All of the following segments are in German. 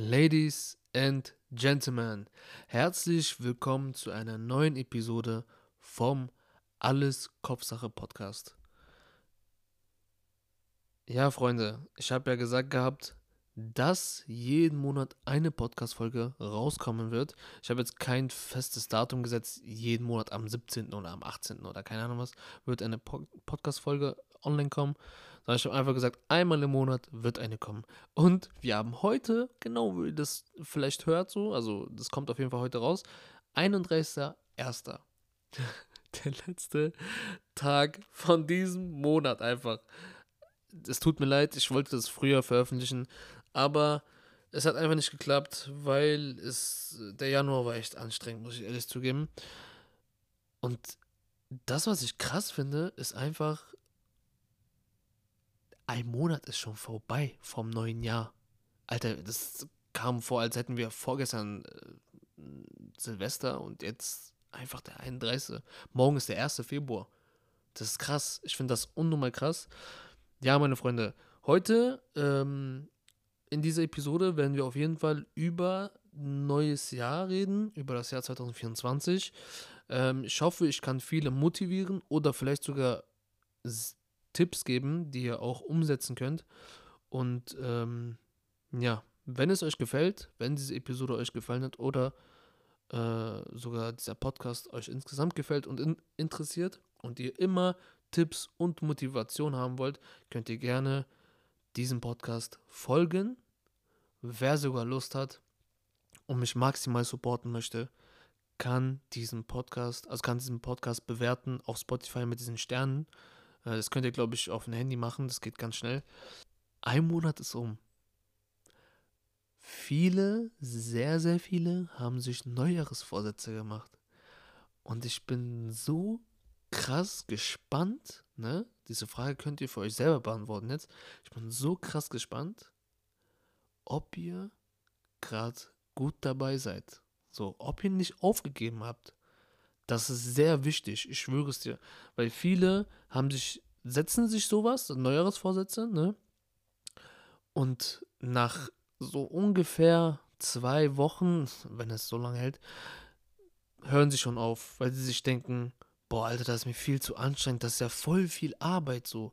Ladies and Gentlemen, herzlich willkommen zu einer neuen Episode vom Alles Kopfsache Podcast. Ja, Freunde, ich habe ja gesagt gehabt, dass jeden Monat eine Podcast-Folge rauskommen wird. Ich habe jetzt kein festes Datum gesetzt. Jeden Monat am 17. oder am 18. oder keine Ahnung was wird eine Podcast-Folge online kommen. Sondern ich habe einfach gesagt, einmal im Monat wird eine kommen. Und wir haben heute, genau wie ihr das vielleicht hört so, also das kommt auf jeden Fall heute raus, 31.01. Der letzte Tag von diesem Monat einfach. Es tut mir leid, ich wollte das früher veröffentlichen, aber es hat einfach nicht geklappt, weil es der Januar war echt anstrengend, muss ich ehrlich zugeben. Und das, was ich krass finde, ist einfach, ein Monat ist schon vorbei vom neuen Jahr. Alter, das kam vor, als hätten wir vorgestern äh, Silvester und jetzt einfach der 31. Morgen ist der 1. Februar. Das ist krass. Ich finde das unnormal krass. Ja, meine Freunde, heute ähm, in dieser Episode werden wir auf jeden Fall über neues Jahr reden, über das Jahr 2024. Ähm, ich hoffe, ich kann viele motivieren oder vielleicht sogar Tipps geben, die ihr auch umsetzen könnt. Und ähm, ja, wenn es euch gefällt, wenn diese Episode euch gefallen hat oder äh, sogar dieser Podcast euch insgesamt gefällt und in interessiert und ihr immer Tipps und Motivation haben wollt, könnt ihr gerne diesem Podcast folgen. Wer sogar Lust hat und mich maximal supporten möchte, kann diesen Podcast, also kann diesen Podcast bewerten auf Spotify mit diesen Sternen. Äh, das könnt ihr, glaube ich, auf dem Handy machen, das geht ganz schnell. Ein Monat ist um. Viele, sehr, sehr viele haben sich Neujahresvorsätze gemacht. Und ich bin so krass gespannt, ne? Diese Frage könnt ihr für euch selber beantworten jetzt. Ich bin so krass gespannt, ob ihr gerade gut dabei seid. So, ob ihr nicht aufgegeben habt. Das ist sehr wichtig, ich schwöre es dir. Weil viele haben sich, setzen sich sowas, Neujahresvorsätze, ne? Und nach so ungefähr zwei Wochen, wenn es so lange hält, hören sie schon auf, weil sie sich denken, boah, Alter, das ist mir viel zu anstrengend, das ist ja voll viel Arbeit so.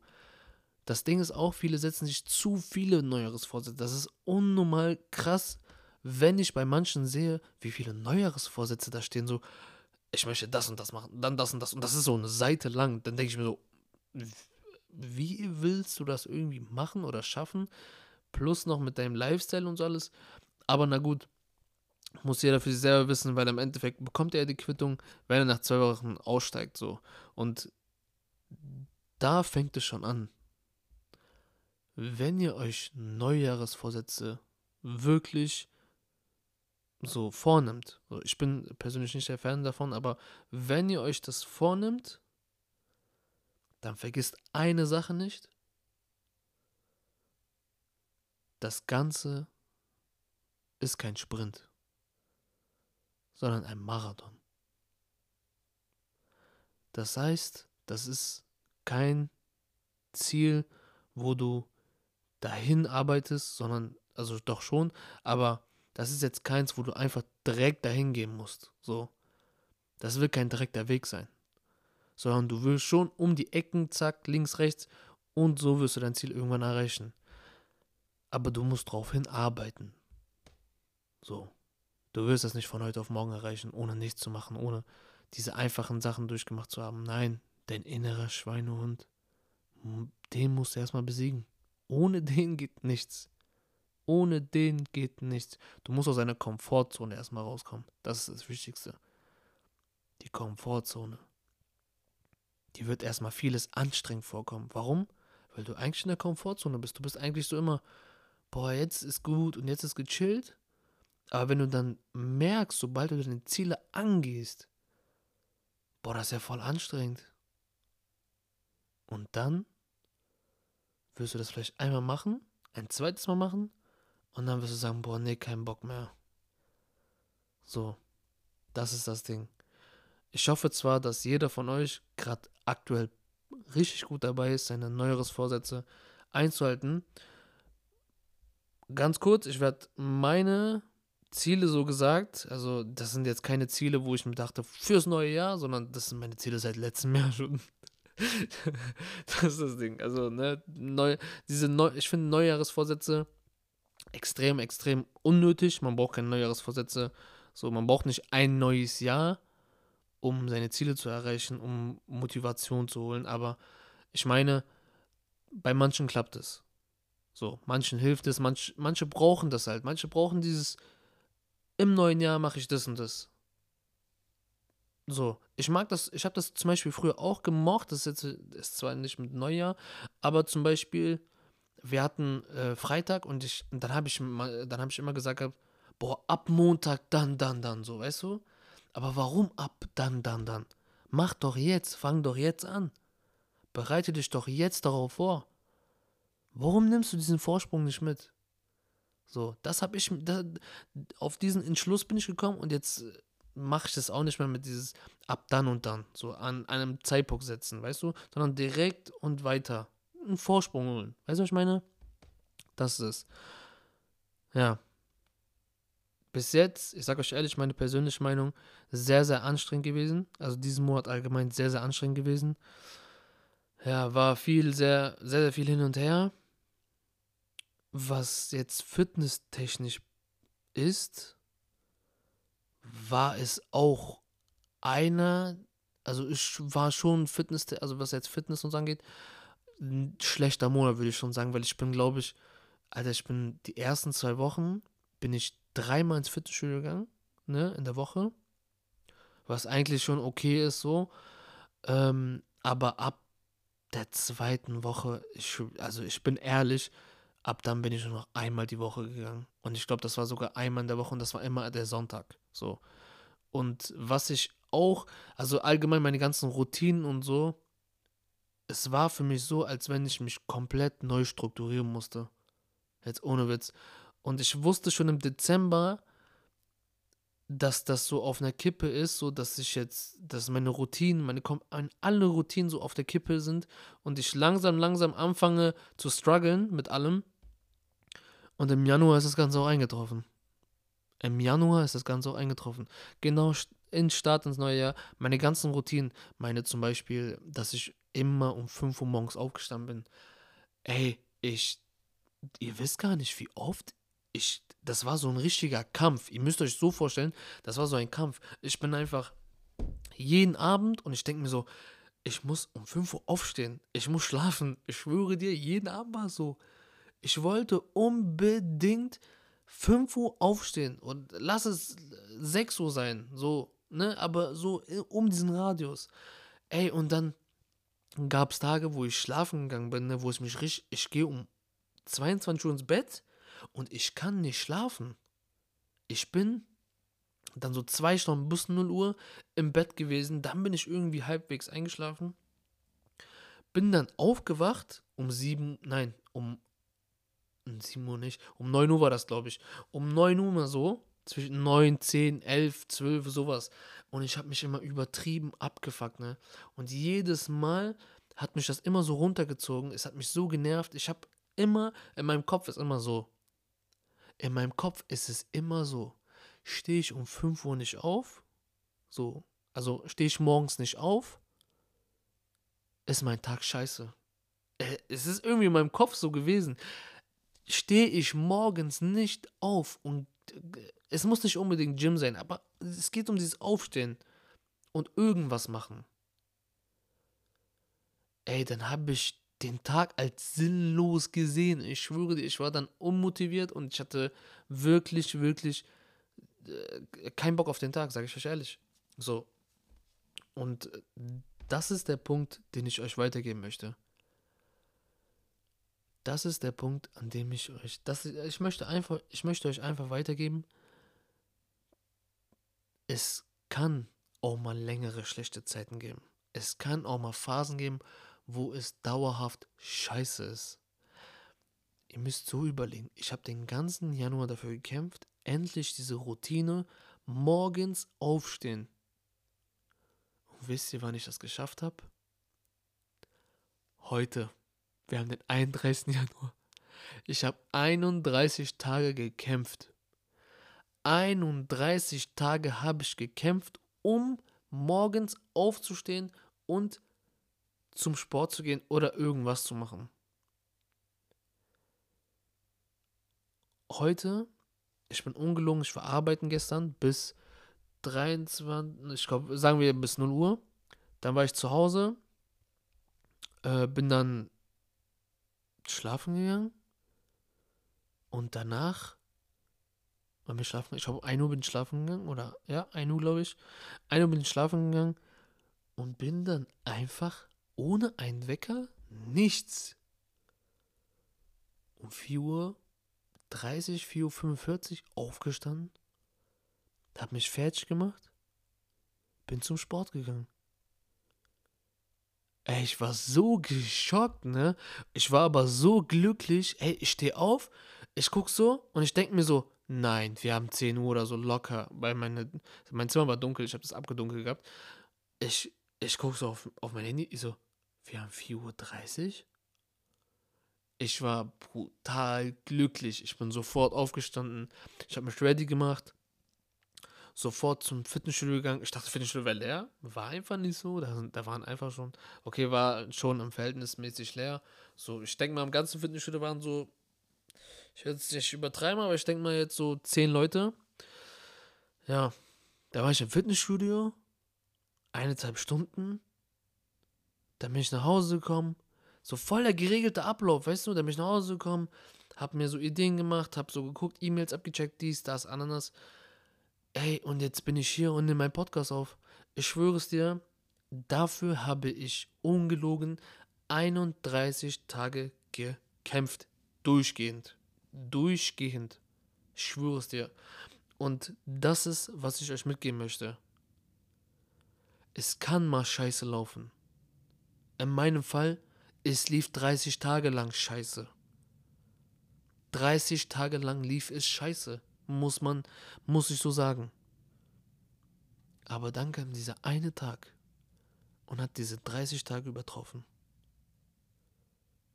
Das Ding ist auch, viele setzen sich zu viele Neujahresvorsätze. Das ist unnormal krass, wenn ich bei manchen sehe, wie viele Neujahresvorsätze da stehen, so, ich möchte das und das machen, dann das und das und das ist so eine Seite lang, dann denke ich mir so, wie willst du das irgendwie machen oder schaffen? Plus noch mit deinem Lifestyle und so alles. Aber na gut, muss jeder für sich selber wissen, weil im Endeffekt bekommt er die Quittung, wenn er nach zwei Wochen aussteigt, so. Und da fängt es schon an wenn ihr euch Neujahresvorsätze wirklich so vornimmt, ich bin persönlich nicht der Fan davon, aber wenn ihr euch das vornimmt, dann vergisst eine Sache nicht. Das Ganze ist kein Sprint, sondern ein Marathon. Das heißt, das ist kein Ziel, wo du dahin arbeitest, sondern, also doch schon, aber das ist jetzt keins, wo du einfach direkt dahin gehen musst. So. Das will kein direkter Weg sein. Sondern du willst schon um die Ecken, zack, links, rechts und so wirst du dein Ziel irgendwann erreichen. Aber du musst drauf hinarbeiten. So. Du wirst das nicht von heute auf morgen erreichen, ohne nichts zu machen, ohne diese einfachen Sachen durchgemacht zu haben. Nein, dein innerer Schweinehund, den musst du erstmal besiegen. Ohne den geht nichts. Ohne den geht nichts. Du musst aus deiner Komfortzone erstmal rauskommen. Das ist das Wichtigste. Die Komfortzone. Die wird erstmal vieles anstrengend vorkommen. Warum? Weil du eigentlich in der Komfortzone bist. Du bist eigentlich so immer, boah, jetzt ist gut und jetzt ist gechillt. Aber wenn du dann merkst, sobald du deine Ziele angehst, boah, das ist ja voll anstrengend. Und dann wirst du das vielleicht einmal machen, ein zweites Mal machen und dann wirst du sagen, boah, nee, kein Bock mehr. So, das ist das Ding. Ich hoffe zwar, dass jeder von euch gerade aktuell richtig gut dabei ist, seine neueres Vorsätze einzuhalten. ganz kurz, ich werde meine Ziele so gesagt, also das sind jetzt keine Ziele, wo ich mir dachte, fürs neue Jahr, sondern das sind meine Ziele seit letztem Jahr schon. das ist das Ding. Also, ne, neu, diese neu, ich finde Neujahresvorsätze extrem, extrem unnötig. Man braucht keine Neujahresvorsätze. So, man braucht nicht ein neues Jahr, um seine Ziele zu erreichen, um Motivation zu holen. Aber ich meine, bei manchen klappt es. So, manchen hilft es, manch, manche brauchen das halt. Manche brauchen dieses, im neuen Jahr mache ich das und das. So, ich mag das, ich habe das zum Beispiel früher auch gemocht, das ist jetzt ist zwar nicht mit Neujahr, aber zum Beispiel, wir hatten äh, Freitag und ich, und dann habe ich, dann hab ich immer gesagt, boah, ab Montag dann, dann, dann, so, weißt du? Aber warum ab dann, dann, dann? Mach doch jetzt, fang doch jetzt an. Bereite dich doch jetzt darauf vor. Warum nimmst du diesen Vorsprung nicht mit? So, das habe ich, da, auf diesen Entschluss bin ich gekommen und jetzt mache ich das auch nicht mehr mit dieses ab dann und dann, so an einem Zeitpunkt setzen, weißt du, sondern direkt und weiter einen Vorsprung holen. Weißt du, was ich meine? Das ist es. Ja. Bis jetzt, ich sage euch ehrlich, meine persönliche Meinung, sehr, sehr anstrengend gewesen. Also diesen Monat allgemein sehr, sehr anstrengend gewesen. Ja, war viel, sehr, sehr, sehr viel hin und her was jetzt fitnesstechnisch ist, war es auch einer, also ich war schon Fitness, also was jetzt Fitness uns angeht, ein schlechter Monat, würde ich schon sagen, weil ich bin, glaube ich, Alter, ich bin die ersten zwei Wochen, bin ich dreimal ins Fitnessstudio gegangen, ne, in der Woche, was eigentlich schon okay ist so, ähm, aber ab der zweiten Woche, ich, also ich bin ehrlich, Ab dann bin ich nur noch einmal die Woche gegangen. Und ich glaube, das war sogar einmal in der Woche und das war immer der Sonntag. So. Und was ich auch, also allgemein meine ganzen Routinen und so, es war für mich so, als wenn ich mich komplett neu strukturieren musste. Jetzt ohne Witz. Und ich wusste schon im Dezember, dass das so auf einer Kippe ist, so dass ich jetzt, dass meine Routinen, meine alle Routinen so auf der Kippe sind und ich langsam, langsam anfange zu strugglen mit allem und im Januar ist das Ganze auch eingetroffen. Im Januar ist das Ganze auch eingetroffen. Genau in Start ins neue Jahr. Meine ganzen Routinen, meine zum Beispiel, dass ich immer um 5 Uhr morgens aufgestanden bin. Ey, ich, ihr wisst gar nicht, wie oft ich, das war so ein richtiger Kampf. Ihr müsst euch so vorstellen, das war so ein Kampf. Ich bin einfach jeden Abend und ich denke mir so, ich muss um 5 Uhr aufstehen. Ich muss schlafen. Ich schwöre dir, jeden Abend war es so. Ich wollte unbedingt 5 Uhr aufstehen und lass es 6 Uhr sein, so, ne, aber so um diesen Radius. Ey, und dann gab es Tage, wo ich schlafen gegangen bin, ne, wo ich mich richtig, ich gehe um 22 Uhr ins Bett und ich kann nicht schlafen. Ich bin dann so zwei Stunden bis 0 Uhr im Bett gewesen, dann bin ich irgendwie halbwegs eingeschlafen. Bin dann aufgewacht um 7, nein, um 7 Uhr nicht. Um 9 Uhr war das, glaube ich. Um 9 Uhr mal so. Zwischen 9, 10, 11, 12, sowas. Und ich habe mich immer übertrieben abgefuckt, ne? Und jedes Mal hat mich das immer so runtergezogen. Es hat mich so genervt. Ich habe immer, in meinem Kopf ist immer so. In meinem Kopf ist es immer so. Stehe ich um 5 Uhr nicht auf? So. Also stehe ich morgens nicht auf? Ist mein Tag scheiße. Äh, es ist irgendwie in meinem Kopf so gewesen stehe ich morgens nicht auf und es muss nicht unbedingt Gym sein, aber es geht um dieses Aufstehen und irgendwas machen. Ey, dann habe ich den Tag als sinnlos gesehen. Ich schwöre dir, ich war dann unmotiviert und ich hatte wirklich, wirklich äh, keinen Bock auf den Tag, sage ich euch ehrlich. So. Und das ist der Punkt, den ich euch weitergeben möchte das ist der Punkt, an dem ich euch, das, ich möchte einfach, ich möchte euch einfach weitergeben. Es kann auch mal längere schlechte Zeiten geben. Es kann auch mal Phasen geben, wo es dauerhaft scheiße ist. Ihr müsst so überlegen, ich habe den ganzen Januar dafür gekämpft, endlich diese Routine morgens aufstehen. Und wisst ihr, wann ich das geschafft habe? Heute. Wir haben den 31. Januar. Ich habe 31 Tage gekämpft. 31 Tage habe ich gekämpft, um morgens aufzustehen und zum Sport zu gehen oder irgendwas zu machen. Heute, ich bin ungelogen, ich war arbeiten gestern bis 23, ich glaube, sagen wir bis 0 Uhr. Dann war ich zu Hause, äh, bin dann schlafen gegangen und danach bin ich schlafen? Ich glaube, 1 Uhr bin ich schlafen gegangen oder ja, 1 Uhr glaube ich. 1 Uhr bin ich schlafen gegangen und bin dann einfach ohne einen Wecker nichts. Um 4 Uhr 30, 4 Uhr 45 aufgestanden, hab mich fertig gemacht, bin zum Sport gegangen. Ey, ich war so geschockt, ne? Ich war aber so glücklich. Ey, ich stehe auf, ich guck so und ich denke mir so, nein, wir haben 10 Uhr oder so locker, weil meine, mein Zimmer war dunkel, ich habe das abgedunkelt gehabt. Ich, ich guck so auf, auf mein Handy, ich so, wir haben 4.30 Uhr? Ich war brutal glücklich. Ich bin sofort aufgestanden. Ich habe mich ready gemacht. Sofort zum Fitnessstudio gegangen. Ich dachte, Fitnessstudio wäre leer. War einfach nicht so. Da, da waren einfach schon, okay, war schon im Verhältnismäßig leer. So, ich denke mal, im ganzen Fitnessstudio waren so, ich werde es nicht übertreiben, aber ich denke mal jetzt so zehn Leute. Ja, da war ich im Fitnessstudio. Eineinhalb Stunden. Dann bin ich nach Hause gekommen so voll der geregelte Ablauf, weißt du? Da bin ich nach Hause gekommen, hab mir so Ideen gemacht, hab so geguckt, E-Mails abgecheckt, dies, das, Ananas. Ey, und jetzt bin ich hier und nehme meinen Podcast auf. Ich schwöre es dir, dafür habe ich ungelogen 31 Tage gekämpft. Durchgehend. Durchgehend. Ich schwöre es dir. Und das ist, was ich euch mitgeben möchte. Es kann mal scheiße laufen. In meinem Fall es lief 30 Tage lang scheiße. 30 Tage lang lief es scheiße, muss man, muss ich so sagen. Aber dann kam dieser eine Tag und hat diese 30 Tage übertroffen.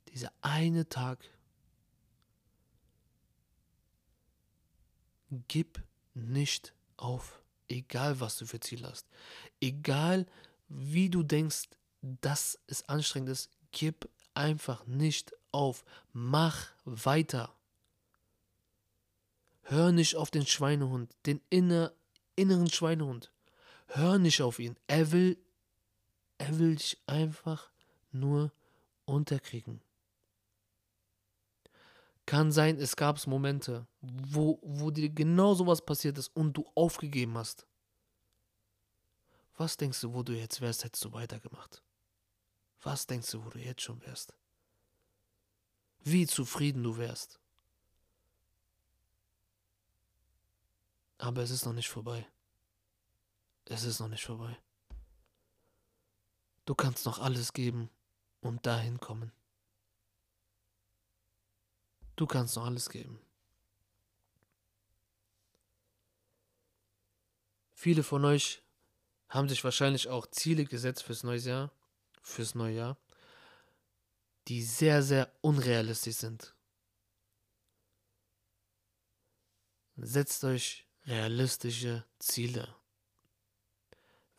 Dieser eine Tag. Gib nicht auf, egal was du für Ziel hast. Egal wie du denkst, dass es anstrengend ist, Gib einfach nicht auf. Mach weiter. Hör nicht auf den Schweinehund, den inner, inneren Schweinehund. Hör nicht auf ihn. Er will, er will dich einfach nur unterkriegen. Kann sein, es gab Momente, wo, wo dir genau sowas passiert ist und du aufgegeben hast. Was denkst du, wo du jetzt wärst, hättest du weitergemacht? Was denkst du, wo du jetzt schon wärst? Wie zufrieden du wärst? Aber es ist noch nicht vorbei. Es ist noch nicht vorbei. Du kannst noch alles geben und dahin kommen. Du kannst noch alles geben. Viele von euch haben sich wahrscheinlich auch Ziele gesetzt fürs neue Jahr fürs neue Jahr, die sehr, sehr unrealistisch sind. Setzt euch realistische Ziele.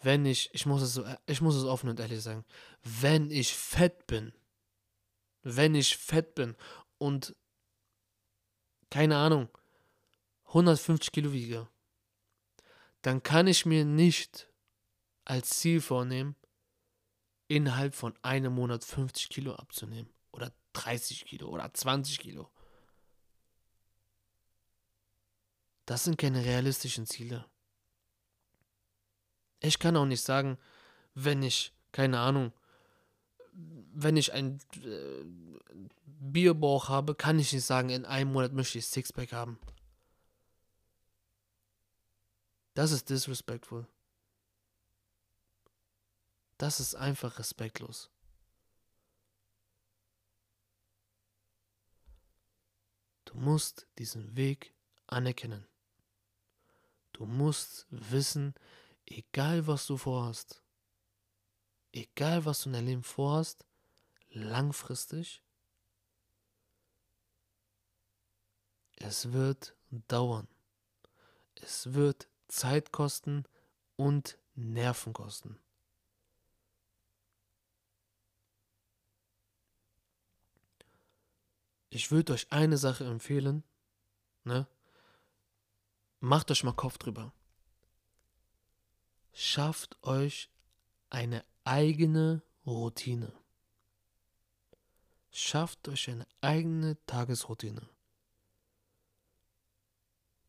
Wenn ich, ich muss es ich muss es offen und ehrlich sagen, wenn ich fett bin, wenn ich fett bin und keine Ahnung, 150 Kilo wiege, dann kann ich mir nicht als Ziel vornehmen, innerhalb von einem Monat 50 Kilo abzunehmen. Oder 30 Kilo oder 20 Kilo. Das sind keine realistischen Ziele. Ich kann auch nicht sagen, wenn ich, keine Ahnung, wenn ich ein äh, Bierbauch habe, kann ich nicht sagen, in einem Monat möchte ich Sixpack haben. Das ist disrespectful. Das ist einfach respektlos. Du musst diesen Weg anerkennen. Du musst wissen, egal was du vorhast, egal was du in deinem Leben vorhast, langfristig, Es wird dauern. Es wird Zeit kosten und Nerven kosten. Ich würde euch eine Sache empfehlen, ne? Macht euch mal Kopf drüber. Schafft euch eine eigene Routine. Schafft euch eine eigene Tagesroutine.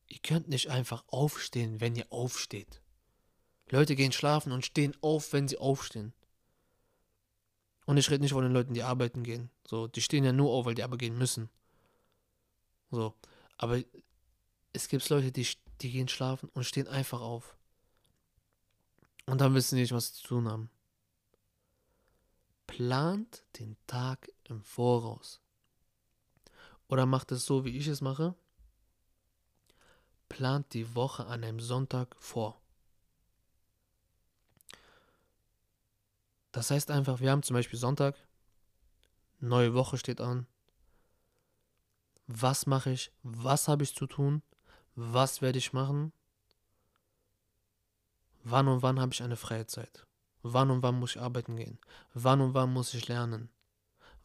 Ihr könnt nicht einfach aufstehen, wenn ihr aufsteht. Leute gehen schlafen und stehen auf, wenn sie aufstehen. Und ich rede nicht von den Leuten, die arbeiten gehen. So, die stehen ja nur auf, weil die aber gehen müssen. So, aber es gibt Leute, die, die gehen schlafen und stehen einfach auf. Und dann wissen sie nicht, was sie zu tun haben. Plant den Tag im Voraus. Oder macht es so, wie ich es mache. Plant die Woche an einem Sonntag vor. Das heißt einfach, wir haben zum Beispiel Sonntag, neue Woche steht an. Was mache ich? Was habe ich zu tun? Was werde ich machen? Wann und wann habe ich eine freie Zeit? Wann und wann muss ich arbeiten gehen? Wann und wann muss ich lernen?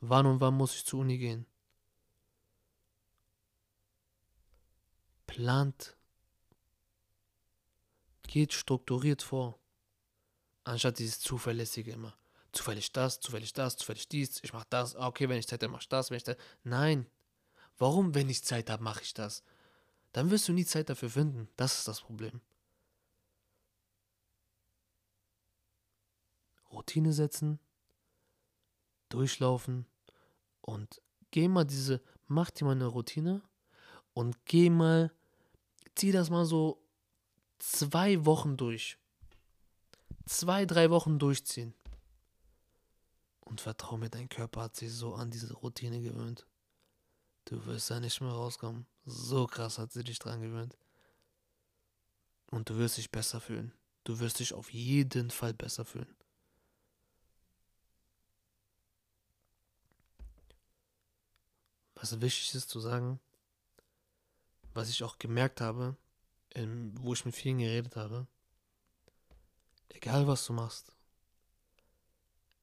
Wann und wann muss ich zur Uni gehen? Plant. Geht strukturiert vor. Anstatt dieses zuverlässige immer. Zufällig das, zufällig das, zufällig dies, ich mache das, ah, okay, wenn ich Zeit habe, mache ich das, wenn ich Zeit. Nein. Warum, wenn ich Zeit habe, mache ich das? Dann wirst du nie Zeit dafür finden. Das ist das Problem. Routine setzen, durchlaufen und geh mal diese, mach dir mal eine Routine und geh mal, zieh das mal so zwei Wochen durch. Zwei, drei Wochen durchziehen. Und vertrau mir, dein Körper hat sich so an diese Routine gewöhnt. Du wirst da nicht mehr rauskommen. So krass hat sie dich dran gewöhnt. Und du wirst dich besser fühlen. Du wirst dich auf jeden Fall besser fühlen. Was wichtig ist zu sagen, was ich auch gemerkt habe, wo ich mit vielen geredet habe, egal was du machst,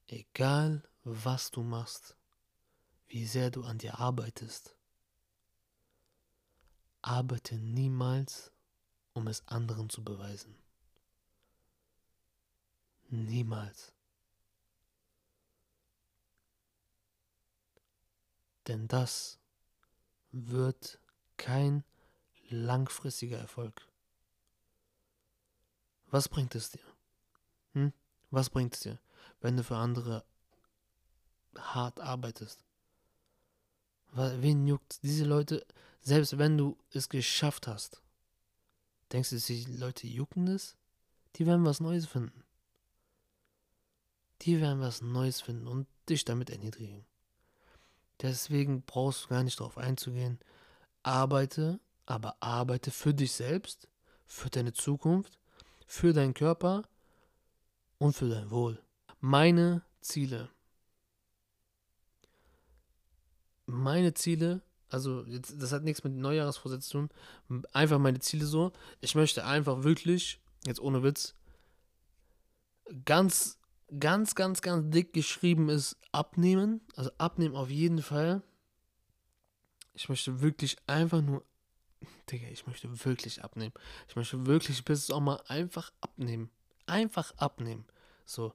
Egal was du machst, wie sehr du an dir arbeitest, arbeite niemals, um es anderen zu beweisen. Niemals. Denn das wird kein langfristiger Erfolg. Was bringt es dir? Hm? Was bringt es dir? wenn du für andere hart arbeitest. Wen juckt diese Leute, selbst wenn du es geschafft hast, denkst du, die Leute jucken es? Die werden was Neues finden. Die werden was Neues finden und dich damit erniedrigen. Deswegen brauchst du gar nicht darauf einzugehen. Arbeite, aber arbeite für dich selbst, für deine Zukunft, für deinen Körper und für dein Wohl meine Ziele. Meine Ziele, also jetzt, das hat nichts mit Neujahrsvorsätzen zu tun, einfach meine Ziele so. Ich möchte einfach wirklich, jetzt ohne Witz, ganz, ganz, ganz, ganz dick geschrieben ist abnehmen. Also abnehmen auf jeden Fall. Ich möchte wirklich einfach nur, Digga, ich möchte wirklich abnehmen. Ich möchte wirklich bis auch mal einfach abnehmen. Einfach abnehmen. So,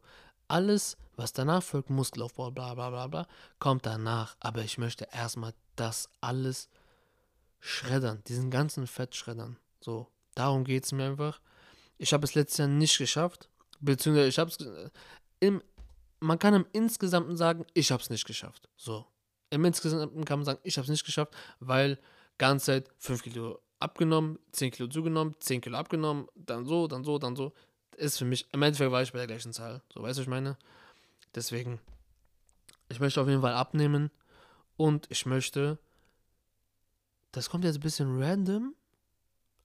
alles, was danach folgt, Muskelaufbau, bla bla bla bla, kommt danach. Aber ich möchte erstmal das alles schreddern, diesen ganzen Fett schreddern. So, darum geht es mir einfach. Ich habe es letztes Jahr nicht geschafft, beziehungsweise ich habe es im, man kann im Insgesamten sagen, ich habe es nicht geschafft. So, im Insgesamten kann man sagen, ich habe es nicht geschafft, weil ganze Zeit 5 Kilo abgenommen, 10 Kilo zugenommen, 10 Kilo abgenommen, dann so, dann so, dann so ist für mich, im Endeffekt war ich bei der gleichen Zahl. So, weißt du, ich meine? Deswegen, ich möchte auf jeden Fall abnehmen und ich möchte, das kommt jetzt ein bisschen random,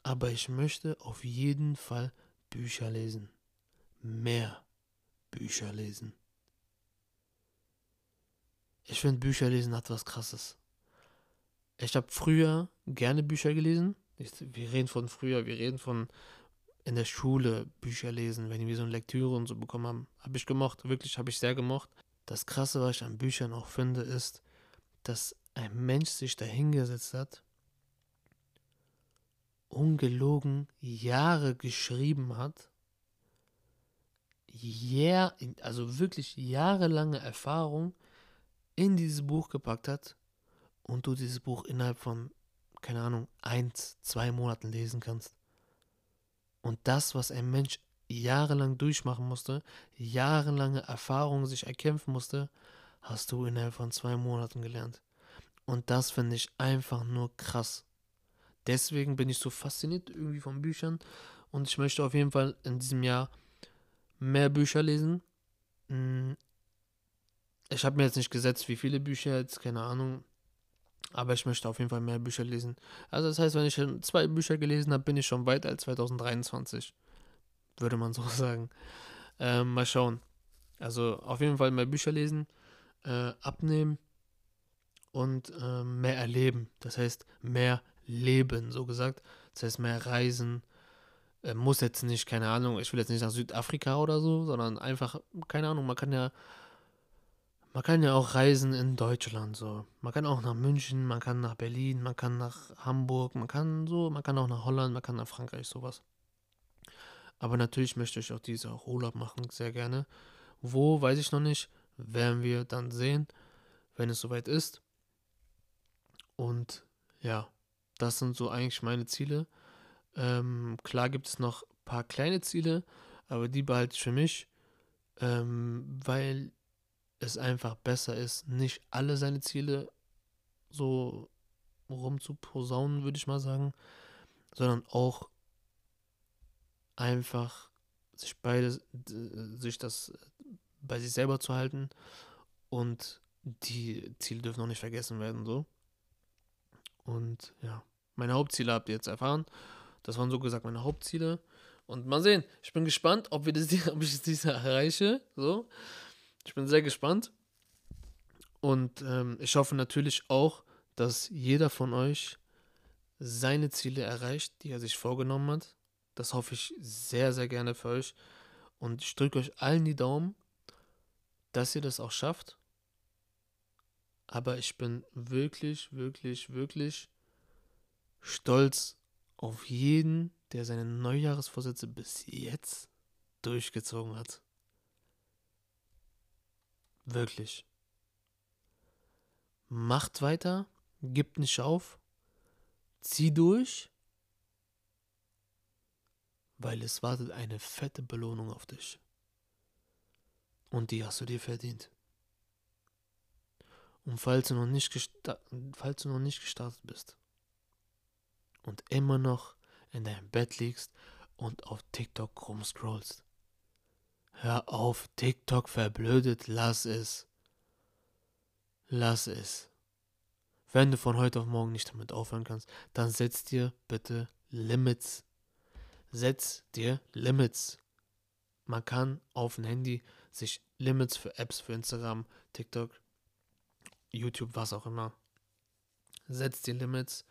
aber ich möchte auf jeden Fall Bücher lesen. Mehr Bücher lesen. Ich finde, Bücher lesen hat was Krasses. ich habe früher gerne Bücher gelesen. Ich, wir reden von früher, wir reden von in der Schule Bücher lesen, wenn wir so eine Lektüre und so bekommen haben. Habe ich gemocht, wirklich habe ich sehr gemocht. Das Krasse, was ich an Büchern auch finde, ist, dass ein Mensch sich dahingesetzt hat, ungelogen Jahre geschrieben hat, Jahr, also wirklich jahrelange Erfahrung in dieses Buch gepackt hat und du dieses Buch innerhalb von, keine Ahnung, eins, zwei Monaten lesen kannst. Und das, was ein Mensch jahrelang durchmachen musste, jahrelange Erfahrungen sich erkämpfen musste, hast du innerhalb von zwei Monaten gelernt. Und das finde ich einfach nur krass. Deswegen bin ich so fasziniert irgendwie von Büchern und ich möchte auf jeden Fall in diesem Jahr mehr Bücher lesen. Hm, ich habe mir jetzt nicht gesetzt, wie viele Bücher jetzt, keine Ahnung. Aber ich möchte auf jeden Fall mehr Bücher lesen. Also das heißt, wenn ich zwei Bücher gelesen habe, bin ich schon weiter als 2023. Würde man so sagen. Ähm, mal schauen. Also auf jeden Fall mehr Bücher lesen, äh, abnehmen und äh, mehr erleben. Das heißt, mehr leben, so gesagt. Das heißt, mehr reisen. Äh, muss jetzt nicht, keine Ahnung, ich will jetzt nicht nach Südafrika oder so, sondern einfach, keine Ahnung, man kann ja man kann ja auch reisen in Deutschland so. Man kann auch nach München, man kann nach Berlin, man kann nach Hamburg, man kann so, man kann auch nach Holland, man kann nach Frankreich, sowas. Aber natürlich möchte ich auch diese Urlaub machen, sehr gerne. Wo, weiß ich noch nicht, werden wir dann sehen, wenn es soweit ist. Und ja, das sind so eigentlich meine Ziele. Ähm, klar gibt es noch ein paar kleine Ziele, aber die behalte ich für mich, ähm, weil es einfach besser ist, nicht alle seine Ziele so rumzuposaunen, würde ich mal sagen, sondern auch einfach sich beide, sich das bei sich selber zu halten und die Ziele dürfen auch nicht vergessen werden, so. Und ja, meine Hauptziele habt ihr jetzt erfahren. Das waren so gesagt meine Hauptziele. Und mal sehen, ich bin gespannt, ob, wir das, ob ich das erreiche. So. Ich bin sehr gespannt. Und ähm, ich hoffe natürlich auch, dass jeder von euch seine Ziele erreicht, die er sich vorgenommen hat. Das hoffe ich sehr, sehr gerne für euch. Und ich drücke euch allen die Daumen, dass ihr das auch schafft. Aber ich bin wirklich, wirklich, wirklich stolz auf jeden, der seine Neujahresvorsätze bis jetzt durchgezogen hat. Wirklich. Macht weiter, gibt nicht auf, zieh durch, weil es wartet eine fette Belohnung auf dich. Und die hast du dir verdient. Und falls du noch nicht, falls du noch nicht gestartet bist und immer noch in deinem Bett liegst und auf TikTok rumscrollst, Hör auf, TikTok verblödet, lass es. Lass es. Wenn du von heute auf morgen nicht damit aufhören kannst, dann setz dir bitte Limits. Setz dir Limits. Man kann auf dem Handy sich Limits für Apps, für Instagram, TikTok, YouTube, was auch immer. Setz dir Limits.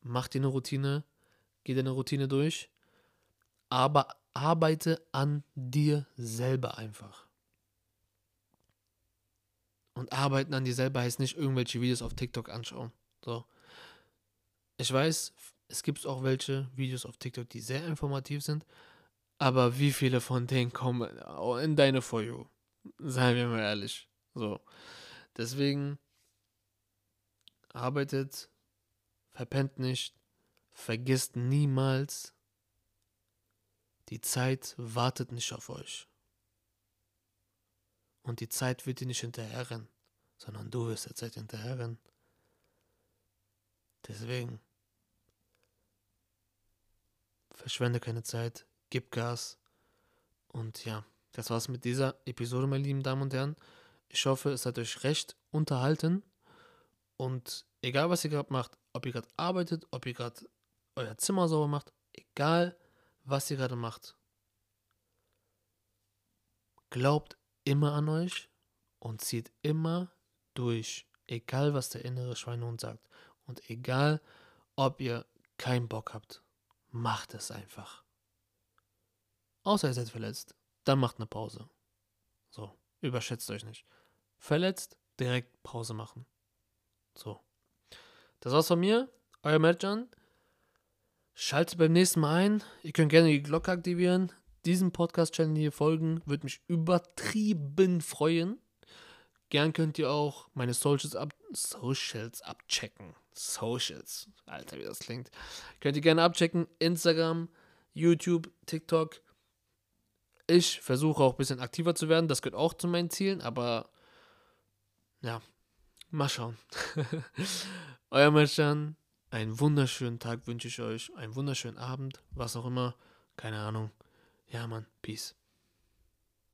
Mach dir eine Routine. Geh deine Routine durch. Aber arbeite an dir selber einfach. Und arbeiten an dir selber heißt nicht irgendwelche Videos auf TikTok anschauen. So. Ich weiß, es gibt auch welche Videos auf TikTok, die sehr informativ sind, aber wie viele von denen kommen in deine For You? Seien wir mal ehrlich. So. Deswegen arbeitet, verpennt nicht, vergisst niemals, die Zeit wartet nicht auf euch. Und die Zeit wird dir nicht hinterherrennen, sondern du wirst der Zeit hinterherrennen. Deswegen, verschwende keine Zeit, gib Gas. Und ja, das war's mit dieser Episode, meine lieben Damen und Herren. Ich hoffe, es hat euch recht unterhalten. Und egal, was ihr gerade macht, ob ihr gerade arbeitet, ob ihr gerade euer Zimmer sauber macht, egal, was ihr gerade macht. Glaubt immer an euch und zieht immer durch, egal was der innere Schweinehund sagt. Und egal, ob ihr keinen Bock habt, macht es einfach. Außer ihr seid verletzt, dann macht eine Pause. So, überschätzt euch nicht. Verletzt, direkt Pause machen. So. Das war's von mir, euer Mertjan. Schaltet beim nächsten Mal ein. Ihr könnt gerne die Glocke aktivieren. Diesem Podcast-Channel hier folgen. Würde mich übertrieben freuen. Gern könnt ihr auch meine Socials, ab Socials abchecken. Socials. Alter, wie das klingt. Könnt ihr gerne abchecken. Instagram, YouTube, TikTok. Ich versuche auch ein bisschen aktiver zu werden. Das gehört auch zu meinen Zielen. Aber ja, mal schauen. Euer Merchan. Einen wunderschönen Tag wünsche ich euch. Einen wunderschönen Abend. Was auch immer. Keine Ahnung. Ja, Mann. Peace.